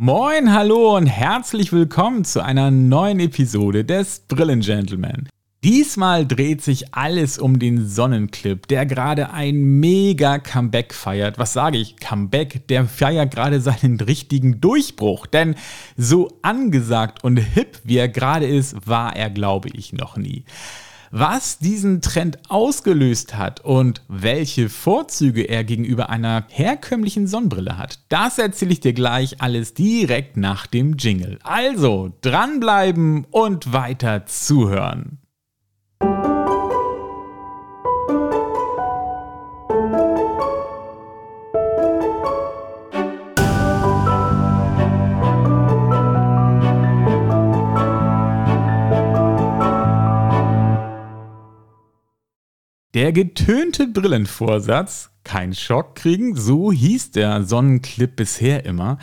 Moin, hallo und herzlich willkommen zu einer neuen Episode des Brillengentleman. Diesmal dreht sich alles um den Sonnenclip, der gerade ein mega Comeback feiert. Was sage ich? Comeback, der feiert gerade seinen richtigen Durchbruch. Denn so angesagt und hip wie er gerade ist, war er, glaube ich, noch nie. Was diesen Trend ausgelöst hat und welche Vorzüge er gegenüber einer herkömmlichen Sonnenbrille hat, das erzähle ich dir gleich alles direkt nach dem Jingle. Also dranbleiben und weiter zuhören. Der getönte Brillenvorsatz, kein Schock kriegen, so hieß der Sonnenclip bisher immer,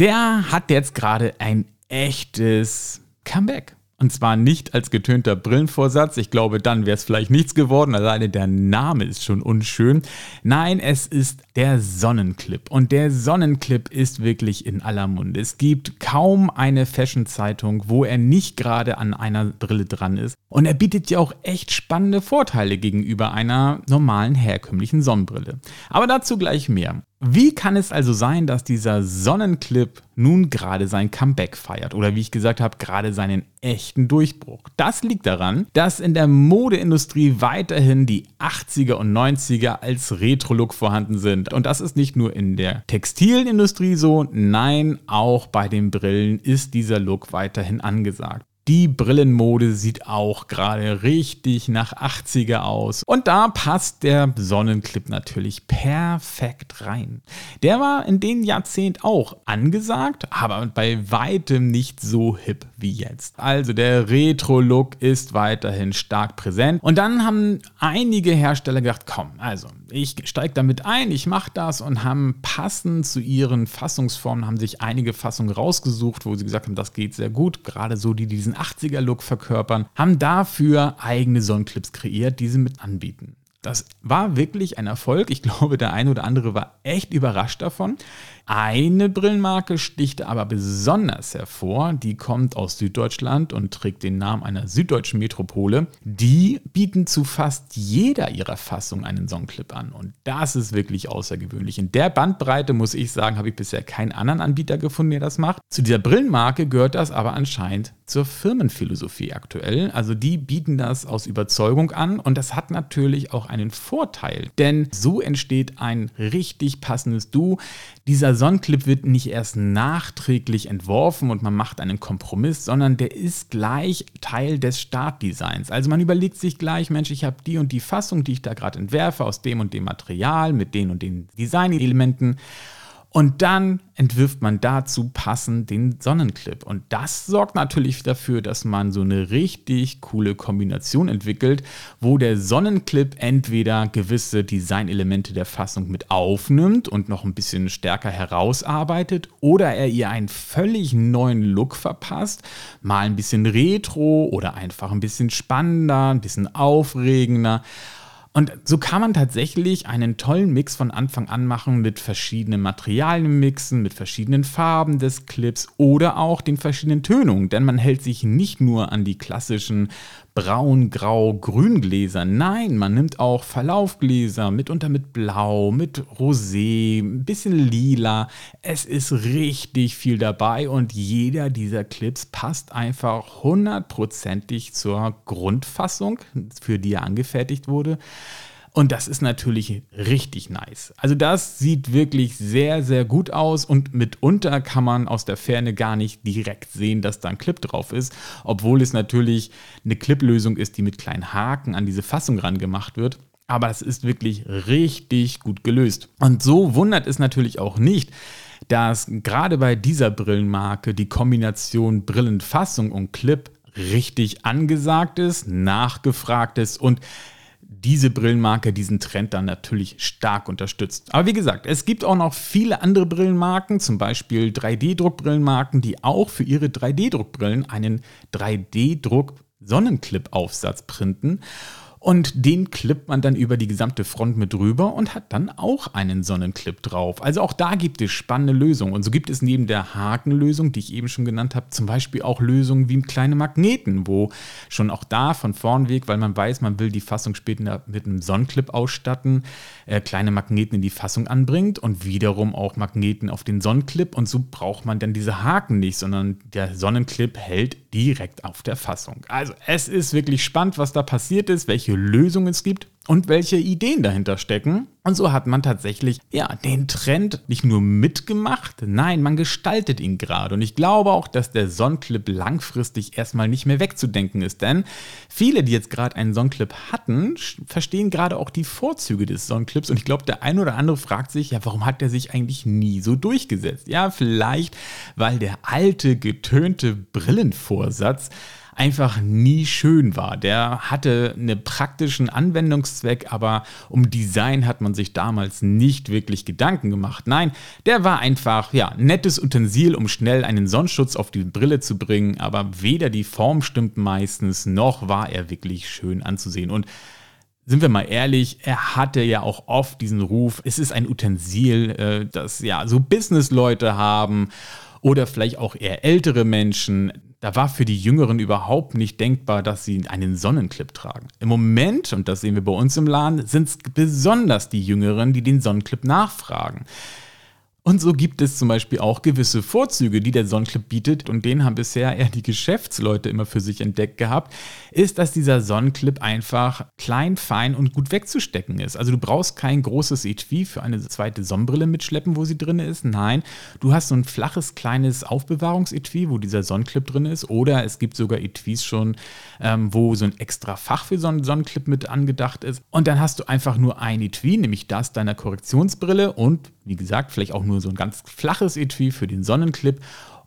der hat jetzt gerade ein echtes Comeback. Und zwar nicht als getönter Brillenvorsatz. Ich glaube, dann wäre es vielleicht nichts geworden. Alleine der Name ist schon unschön. Nein, es ist der Sonnenclip. Und der Sonnenclip ist wirklich in aller Munde. Es gibt kaum eine Fashion-Zeitung, wo er nicht gerade an einer Brille dran ist. Und er bietet ja auch echt spannende Vorteile gegenüber einer normalen herkömmlichen Sonnenbrille. Aber dazu gleich mehr. Wie kann es also sein, dass dieser Sonnenclip nun gerade sein Comeback feiert oder wie ich gesagt habe, gerade seinen echten Durchbruch? Das liegt daran, dass in der Modeindustrie weiterhin die 80er und 90er als Retro-Look vorhanden sind. Und das ist nicht nur in der Textilindustrie so, nein, auch bei den Brillen ist dieser Look weiterhin angesagt. Die Brillenmode sieht auch gerade richtig nach 80er aus. Und da passt der Sonnenclip natürlich perfekt rein. Der war in den Jahrzehnt auch angesagt, aber bei weitem nicht so hip wie jetzt. Also der Retro-Look ist weiterhin stark präsent. Und dann haben einige Hersteller gedacht, komm, also ich steige damit ein, ich mache das und haben passend zu ihren Fassungsformen, haben sich einige Fassungen rausgesucht, wo sie gesagt haben, das geht sehr gut. Gerade so, die diesen 80er-Look verkörpern, haben dafür eigene Sonnenclips kreiert, die sie mit anbieten. Das war wirklich ein Erfolg. Ich glaube, der eine oder andere war echt überrascht davon. Eine Brillenmarke sticht aber besonders hervor. Die kommt aus Süddeutschland und trägt den Namen einer süddeutschen Metropole. Die bieten zu fast jeder ihrer Fassungen einen Songclip an. Und das ist wirklich außergewöhnlich. In der Bandbreite, muss ich sagen, habe ich bisher keinen anderen Anbieter gefunden, der das macht. Zu dieser Brillenmarke gehört das aber anscheinend zur Firmenphilosophie aktuell. Also die bieten das aus Überzeugung an und das hat natürlich auch einen Vorteil, denn so entsteht ein richtig passendes Du. Dieser Sonnenclip wird nicht erst nachträglich entworfen und man macht einen Kompromiss, sondern der ist gleich Teil des Startdesigns. Also man überlegt sich gleich, Mensch, ich habe die und die Fassung, die ich da gerade entwerfe, aus dem und dem Material, mit den und den Designelementen. Und dann entwirft man dazu passend den Sonnenclip. Und das sorgt natürlich dafür, dass man so eine richtig coole Kombination entwickelt, wo der Sonnenclip entweder gewisse Designelemente der Fassung mit aufnimmt und noch ein bisschen stärker herausarbeitet oder er ihr einen völlig neuen Look verpasst, mal ein bisschen retro oder einfach ein bisschen spannender, ein bisschen aufregender. Und so kann man tatsächlich einen tollen Mix von Anfang an machen mit verschiedenen Materialien mixen, mit verschiedenen Farben des Clips oder auch den verschiedenen Tönungen. Denn man hält sich nicht nur an die klassischen braun, grau, grün Gläser. Nein, man nimmt auch Verlaufgläser, mitunter mit Blau, mit Rosé, ein bisschen lila. Es ist richtig viel dabei und jeder dieser Clips passt einfach hundertprozentig zur Grundfassung, für die er angefertigt wurde. Und das ist natürlich richtig nice. Also das sieht wirklich sehr, sehr gut aus und mitunter kann man aus der Ferne gar nicht direkt sehen, dass da ein Clip drauf ist, obwohl es natürlich eine Clip-Lösung ist, die mit kleinen Haken an diese Fassung ran gemacht wird. Aber es ist wirklich richtig gut gelöst. Und so wundert es natürlich auch nicht, dass gerade bei dieser Brillenmarke die Kombination Brillenfassung und Clip richtig angesagt ist, nachgefragt ist und diese Brillenmarke diesen Trend dann natürlich stark unterstützt. Aber wie gesagt, es gibt auch noch viele andere Brillenmarken, zum Beispiel 3D-Druckbrillenmarken, die auch für ihre 3D-Druckbrillen einen 3D-Druck-Sonnenclip-Aufsatz printen. Und den klippt man dann über die gesamte Front mit drüber und hat dann auch einen Sonnenclip drauf. Also auch da gibt es spannende Lösungen. Und so gibt es neben der Hakenlösung, die ich eben schon genannt habe, zum Beispiel auch Lösungen wie kleine Magneten, wo schon auch da von vorn weg, weil man weiß, man will die Fassung später mit einem Sonnenclip ausstatten, äh, kleine Magneten in die Fassung anbringt und wiederum auch Magneten auf den Sonnenclip. Und so braucht man dann diese Haken nicht, sondern der Sonnenclip hält direkt auf der Fassung. Also es ist wirklich spannend, was da passiert ist, welche Lösungen es gibt und welche Ideen dahinter stecken. Und so hat man tatsächlich ja den Trend nicht nur mitgemacht, nein, man gestaltet ihn gerade. Und ich glaube auch, dass der Sonnenclip langfristig erstmal nicht mehr wegzudenken ist, denn viele, die jetzt gerade einen Sonnenclip hatten, verstehen gerade auch die Vorzüge des Sonnenclips. Und ich glaube, der eine oder andere fragt sich, ja, warum hat der sich eigentlich nie so durchgesetzt? Ja, vielleicht, weil der alte getönte Brillenvorsatz einfach nie schön war. Der hatte einen praktischen Anwendungszweck, aber um Design hat man sich damals nicht wirklich Gedanken gemacht. Nein, der war einfach, ja, nettes Utensil, um schnell einen Sonnenschutz auf die Brille zu bringen, aber weder die Form stimmt meistens, noch war er wirklich schön anzusehen. Und sind wir mal ehrlich, er hatte ja auch oft diesen Ruf, es ist ein Utensil, äh, das ja so Businessleute haben oder vielleicht auch eher ältere Menschen. Da war für die Jüngeren überhaupt nicht denkbar, dass sie einen Sonnenclip tragen. Im Moment, und das sehen wir bei uns im Laden, sind es besonders die Jüngeren, die den Sonnenclip nachfragen. Und so gibt es zum Beispiel auch gewisse Vorzüge, die der Sonnenclip bietet, und den haben bisher eher die Geschäftsleute immer für sich entdeckt gehabt, ist, dass dieser Sonnenclip einfach klein, fein und gut wegzustecken ist. Also du brauchst kein großes Etui für eine zweite Sonnenbrille mitschleppen, wo sie drin ist. Nein, du hast so ein flaches, kleines Aufbewahrungsetui, wo dieser Sonnenclip drin ist. Oder es gibt sogar Etuis schon, ähm, wo so ein extra Fach für so einen Sonnenclip mit angedacht ist. Und dann hast du einfach nur ein Etui, nämlich das deiner Korrektionsbrille und wie gesagt, vielleicht auch nur so ein ganz flaches Etui für den Sonnenclip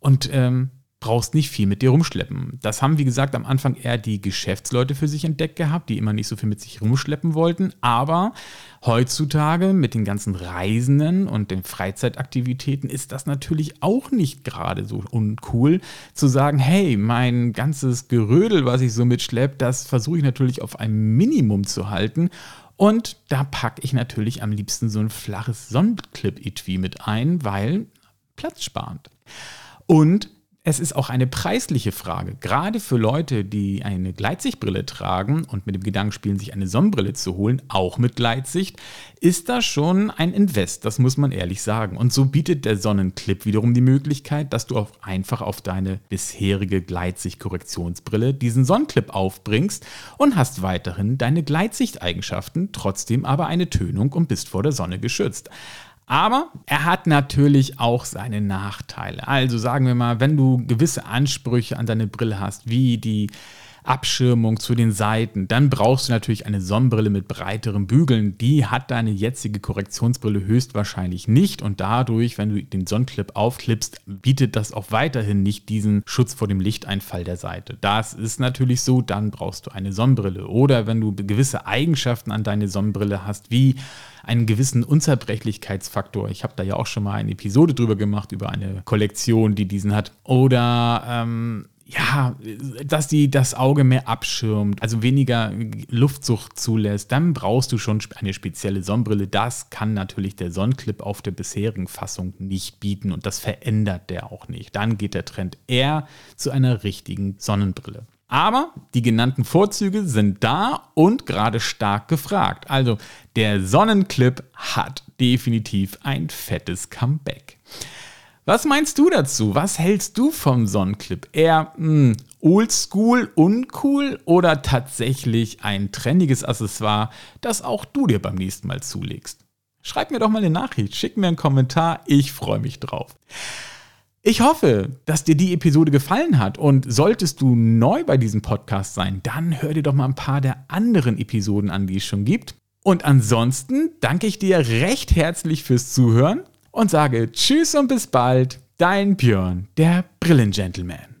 und ähm, brauchst nicht viel mit dir rumschleppen. Das haben, wie gesagt, am Anfang eher die Geschäftsleute für sich entdeckt gehabt, die immer nicht so viel mit sich rumschleppen wollten. Aber heutzutage mit den ganzen Reisenden und den Freizeitaktivitäten ist das natürlich auch nicht gerade so uncool zu sagen, hey, mein ganzes Gerödel, was ich so mitschleppe, das versuche ich natürlich auf ein Minimum zu halten und da packe ich natürlich am liebsten so ein flaches Sonnenclip-Etui mit ein, weil platzsparend. Und es ist auch eine preisliche Frage. Gerade für Leute, die eine Gleitsichtbrille tragen und mit dem Gedanken spielen, sich eine Sonnenbrille zu holen, auch mit Gleitsicht, ist das schon ein Invest, das muss man ehrlich sagen. Und so bietet der Sonnenclip wiederum die Möglichkeit, dass du auch einfach auf deine bisherige Gleitsicht-Korrektionsbrille diesen Sonnenclip aufbringst und hast weiterhin deine Gleitsichteigenschaften, trotzdem aber eine Tönung und bist vor der Sonne geschützt. Aber er hat natürlich auch seine Nachteile. Also sagen wir mal, wenn du gewisse Ansprüche an deine Brille hast, wie die Abschirmung zu den Seiten, dann brauchst du natürlich eine Sonnenbrille mit breiteren Bügeln. Die hat deine jetzige Korrektionsbrille höchstwahrscheinlich nicht und dadurch, wenn du den Sonnenclip aufklippst, bietet das auch weiterhin nicht diesen Schutz vor dem Lichteinfall der Seite. Das ist natürlich so, dann brauchst du eine Sonnenbrille. Oder wenn du gewisse Eigenschaften an deine Sonnenbrille hast, wie einen gewissen Unzerbrechlichkeitsfaktor. Ich habe da ja auch schon mal eine Episode drüber gemacht, über eine Kollektion, die diesen hat. Oder ähm, ja, dass die das Auge mehr abschirmt, also weniger Luftzucht zulässt, dann brauchst du schon eine spezielle Sonnenbrille. Das kann natürlich der Sonnenclip auf der bisherigen Fassung nicht bieten und das verändert der auch nicht. Dann geht der Trend eher zu einer richtigen Sonnenbrille. Aber die genannten Vorzüge sind da und gerade stark gefragt. Also der Sonnenclip hat definitiv ein fettes Comeback. Was meinst du dazu? Was hältst du vom Sonnenclip? Eher mh, hm, oldschool, uncool oder tatsächlich ein trendiges Accessoire, das auch du dir beim nächsten Mal zulegst? Schreib mir doch mal eine Nachricht, schick mir einen Kommentar, ich freue mich drauf. Ich hoffe, dass dir die Episode gefallen hat und solltest du neu bei diesem Podcast sein, dann hör dir doch mal ein paar der anderen Episoden an, die es schon gibt. Und ansonsten danke ich dir recht herzlich fürs Zuhören und sage Tschüss und bis bald, dein Björn, der Brillengentleman.